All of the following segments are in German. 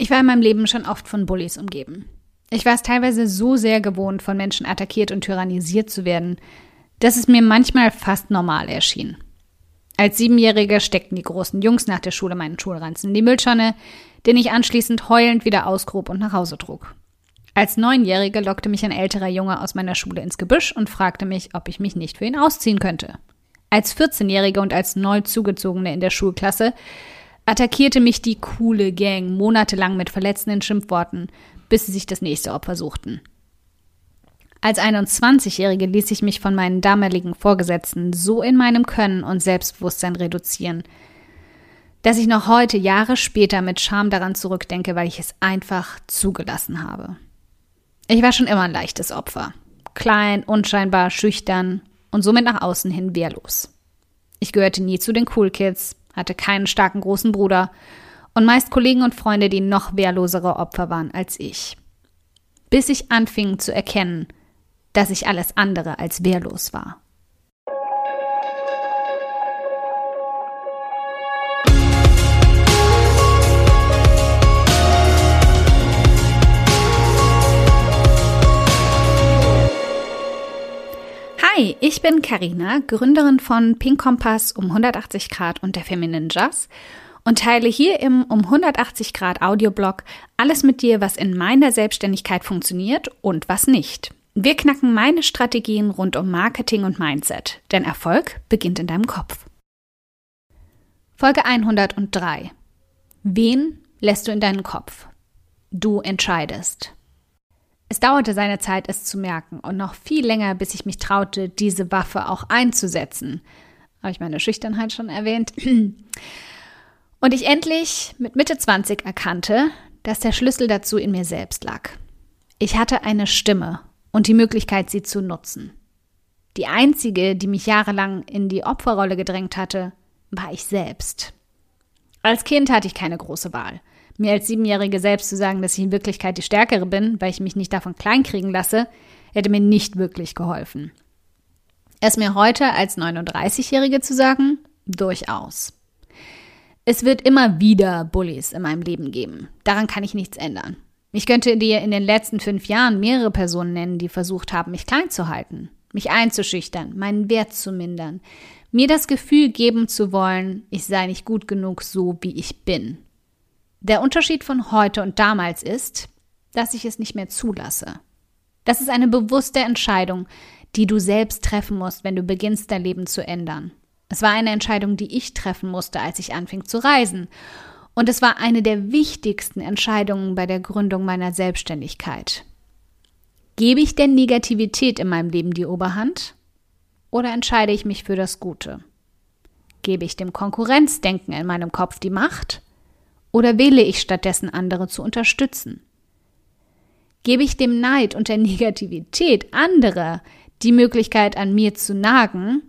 Ich war in meinem Leben schon oft von Bullies umgeben. Ich war es teilweise so sehr gewohnt, von Menschen attackiert und tyrannisiert zu werden, dass es mir manchmal fast normal erschien. Als Siebenjährige steckten die großen Jungs nach der Schule meinen Schulranzen in die Mülltonne, den ich anschließend heulend wieder ausgrub und nach Hause trug. Als Neunjährige lockte mich ein älterer Junge aus meiner Schule ins Gebüsch und fragte mich, ob ich mich nicht für ihn ausziehen könnte. Als 14-Jährige und als neu zugezogene in der Schulklasse attackierte mich die coole Gang monatelang mit verletzenden Schimpfworten, bis sie sich das nächste Opfer suchten. Als 21-Jährige ließ ich mich von meinen damaligen Vorgesetzten so in meinem Können und Selbstbewusstsein reduzieren, dass ich noch heute, Jahre später, mit Scham daran zurückdenke, weil ich es einfach zugelassen habe. Ich war schon immer ein leichtes Opfer. Klein, unscheinbar, schüchtern und somit nach außen hin wehrlos. Ich gehörte nie zu den Cool Kids, hatte keinen starken großen Bruder und meist Kollegen und Freunde, die noch wehrlosere Opfer waren als ich. Bis ich anfing zu erkennen, dass ich alles andere als wehrlos war. Hi, ich bin Karina, Gründerin von Pink Kompass um 180 Grad und der Feminine Jazz und teile hier im um 180 Grad Audioblog alles mit dir, was in meiner Selbstständigkeit funktioniert und was nicht. Wir knacken meine Strategien rund um Marketing und Mindset, denn Erfolg beginnt in deinem Kopf. Folge 103. Wen lässt du in deinen Kopf? Du entscheidest. Es dauerte seine Zeit, es zu merken und noch viel länger, bis ich mich traute, diese Waffe auch einzusetzen. Habe ich meine Schüchternheit schon erwähnt? Und ich endlich mit Mitte 20 erkannte, dass der Schlüssel dazu in mir selbst lag. Ich hatte eine Stimme und die Möglichkeit, sie zu nutzen. Die einzige, die mich jahrelang in die Opferrolle gedrängt hatte, war ich selbst. Als Kind hatte ich keine große Wahl. Mir als Siebenjährige selbst zu sagen, dass ich in Wirklichkeit die Stärkere bin, weil ich mich nicht davon kleinkriegen lasse, hätte mir nicht wirklich geholfen. Es mir heute als 39-Jährige zu sagen, durchaus. Es wird immer wieder Bullies in meinem Leben geben. Daran kann ich nichts ändern. Ich könnte dir in den letzten fünf Jahren mehrere Personen nennen, die versucht haben, mich klein zu halten, mich einzuschüchtern, meinen Wert zu mindern, mir das Gefühl geben zu wollen, ich sei nicht gut genug so, wie ich bin. Der Unterschied von heute und damals ist, dass ich es nicht mehr zulasse. Das ist eine bewusste Entscheidung, die du selbst treffen musst, wenn du beginnst, dein Leben zu ändern. Es war eine Entscheidung, die ich treffen musste, als ich anfing zu reisen. Und es war eine der wichtigsten Entscheidungen bei der Gründung meiner Selbstständigkeit. Gebe ich der Negativität in meinem Leben die Oberhand? Oder entscheide ich mich für das Gute? Gebe ich dem Konkurrenzdenken in meinem Kopf die Macht? Oder wähle ich stattdessen andere zu unterstützen? Gebe ich dem Neid und der Negativität anderer die Möglichkeit an mir zu nagen?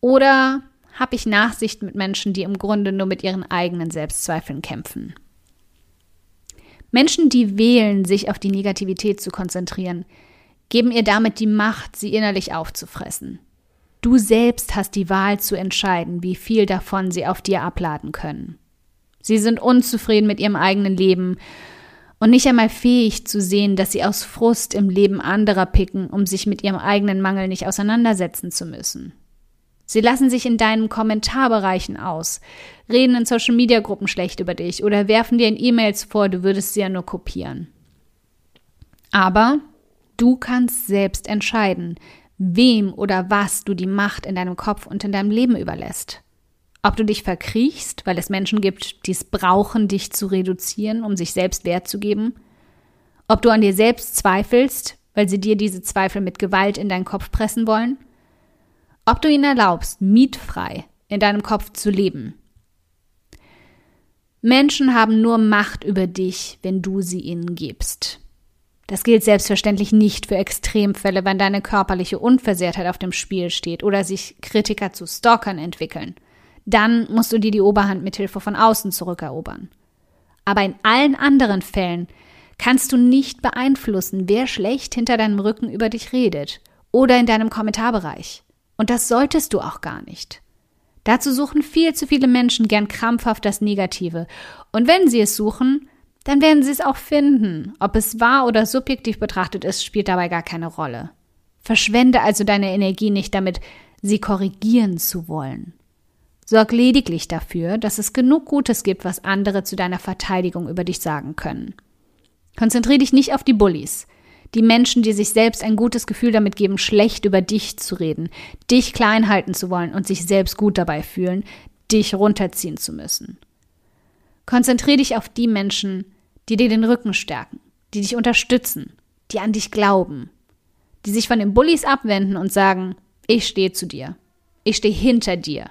Oder habe ich Nachsicht mit Menschen, die im Grunde nur mit ihren eigenen Selbstzweifeln kämpfen? Menschen, die wählen, sich auf die Negativität zu konzentrieren, geben ihr damit die Macht, sie innerlich aufzufressen. Du selbst hast die Wahl zu entscheiden, wie viel davon sie auf dir abladen können. Sie sind unzufrieden mit ihrem eigenen Leben und nicht einmal fähig zu sehen, dass sie aus Frust im Leben anderer picken, um sich mit ihrem eigenen Mangel nicht auseinandersetzen zu müssen. Sie lassen sich in deinen Kommentarbereichen aus, reden in Social Media Gruppen schlecht über dich oder werfen dir in E-Mails vor, du würdest sie ja nur kopieren. Aber du kannst selbst entscheiden, wem oder was du die Macht in deinem Kopf und in deinem Leben überlässt. Ob du dich verkriechst, weil es Menschen gibt, die es brauchen, dich zu reduzieren, um sich selbst Wert zu geben. Ob du an dir selbst zweifelst, weil sie dir diese Zweifel mit Gewalt in deinen Kopf pressen wollen. Ob du ihnen erlaubst, mietfrei in deinem Kopf zu leben. Menschen haben nur Macht über dich, wenn du sie ihnen gibst. Das gilt selbstverständlich nicht für Extremfälle, wenn deine körperliche Unversehrtheit auf dem Spiel steht oder sich Kritiker zu Stalkern entwickeln dann musst du dir die Oberhand mit Hilfe von außen zurückerobern. Aber in allen anderen Fällen kannst du nicht beeinflussen, wer schlecht hinter deinem Rücken über dich redet oder in deinem Kommentarbereich. Und das solltest du auch gar nicht. Dazu suchen viel zu viele Menschen gern krampfhaft das Negative. Und wenn sie es suchen, dann werden sie es auch finden. Ob es wahr oder subjektiv betrachtet ist, spielt dabei gar keine Rolle. Verschwende also deine Energie nicht damit, sie korrigieren zu wollen. Sorg lediglich dafür, dass es genug Gutes gibt, was andere zu deiner Verteidigung über dich sagen können. Konzentriere dich nicht auf die Bullies, die Menschen, die sich selbst ein gutes Gefühl damit geben, schlecht über dich zu reden, dich klein halten zu wollen und sich selbst gut dabei fühlen, dich runterziehen zu müssen. Konzentriere dich auf die Menschen, die dir den Rücken stärken, die dich unterstützen, die an dich glauben, die sich von den Bullies abwenden und sagen, ich stehe zu dir, ich stehe hinter dir,